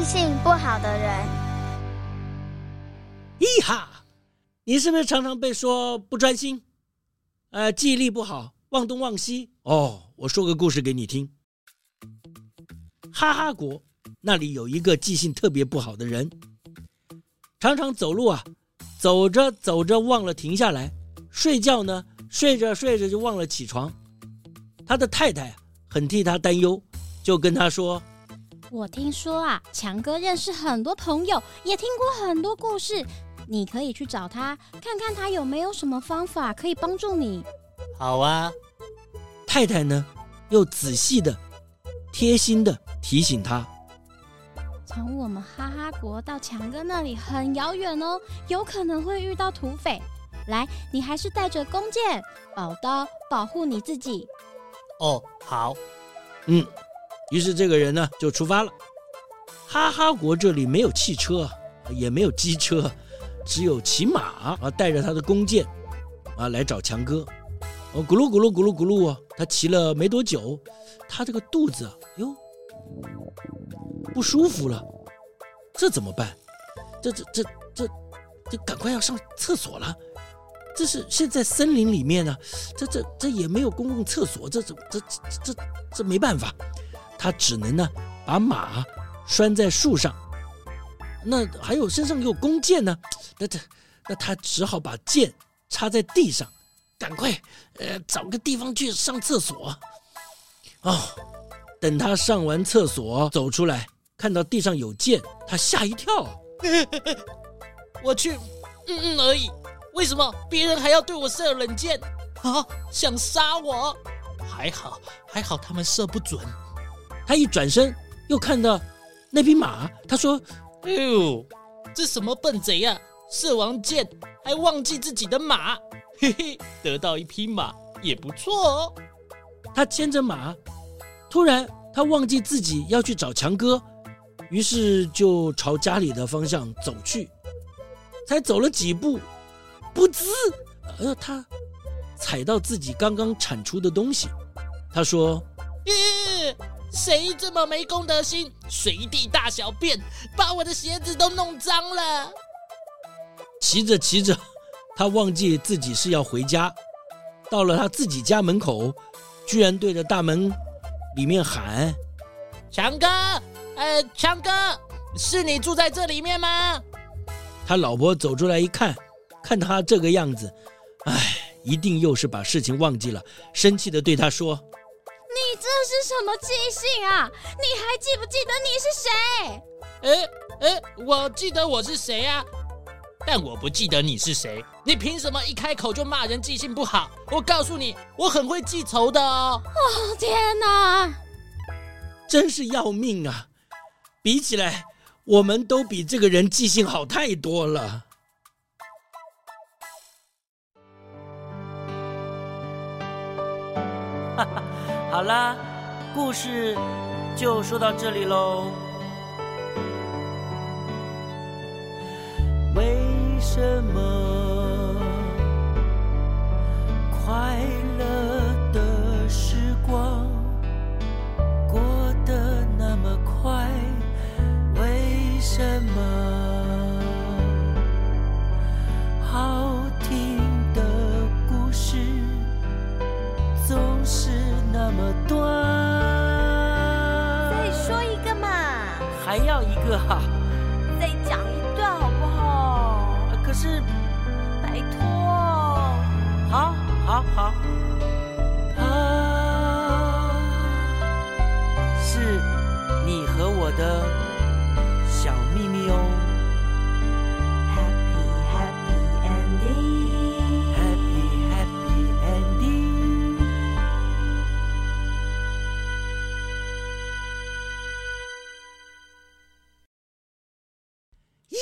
记性不好的人，咦哈！你是不是常常被说不专心？呃，记忆力不好，忘东忘西？哦，我说个故事给你听。哈哈国那里有一个记性特别不好的人，常常走路啊。走着走着忘了停下来，睡觉呢，睡着睡着就忘了起床。他的太太很替他担忧，就跟他说：“我听说啊，强哥认识很多朋友，也听过很多故事，你可以去找他，看看他有没有什么方法可以帮助你。”好啊，太太呢，又仔细的、贴心的提醒他。从我们哈哈国到强哥那里很遥远哦，有可能会遇到土匪。来，你还是带着弓箭、宝刀保护你自己。哦，好。嗯，于是这个人呢就出发了。哈哈国这里没有汽车，也没有机车，只有骑马啊，带着他的弓箭啊来找强哥。哦，咕噜咕噜咕噜咕噜，他骑了没多久，他这个肚子哟。不舒服了，这怎么办？这这这这这，赶快要上厕所了。这是现在森林里面呢，这这这也没有公共厕所，这这这这这这没办法，他只能呢把马拴在树上。那还有身上有弓箭呢，那他那他只好把箭插在地上，赶快呃找个地方去上厕所。哦，等他上完厕所走出来。看到地上有箭，他吓一跳。我去，嗯嗯而已。为什么别人还要对我射冷箭？啊，想杀我？还好，还好他们射不准。他一转身，又看到那匹马。他说：“哎呦，这什么笨贼呀、啊？射王箭还忘记自己的马。嘿嘿，得到一匹马也不错哦。”他牵着马，突然他忘记自己要去找强哥。于是就朝家里的方向走去，才走了几步，噗呲，呃，他踩到自己刚刚铲出的东西。他说：“ 耶，谁这么没公德心，随地大小便，把我的鞋子都弄脏了？骑着骑着，他忘记自己是要回家，到了他自己家门口，居然对着大门里面喊：“强哥，呃，强哥，是你住在这里面吗？”他老婆走出来一看，看他这个样子，哎，一定又是把事情忘记了，生气的对他说。你这是什么记性啊？你还记不记得你是谁？哎哎，我记得我是谁啊？但我不记得你是谁。你凭什么一开口就骂人记性不好？我告诉你，我很会记仇的哦。哦，天哪，真是要命啊！比起来，我们都比这个人记性好太多了。哈 哈好啦，故事就说到这里喽。么短，再说一个嘛，还要一个哈，再讲一段好不好？可是，拜托，好，好，好，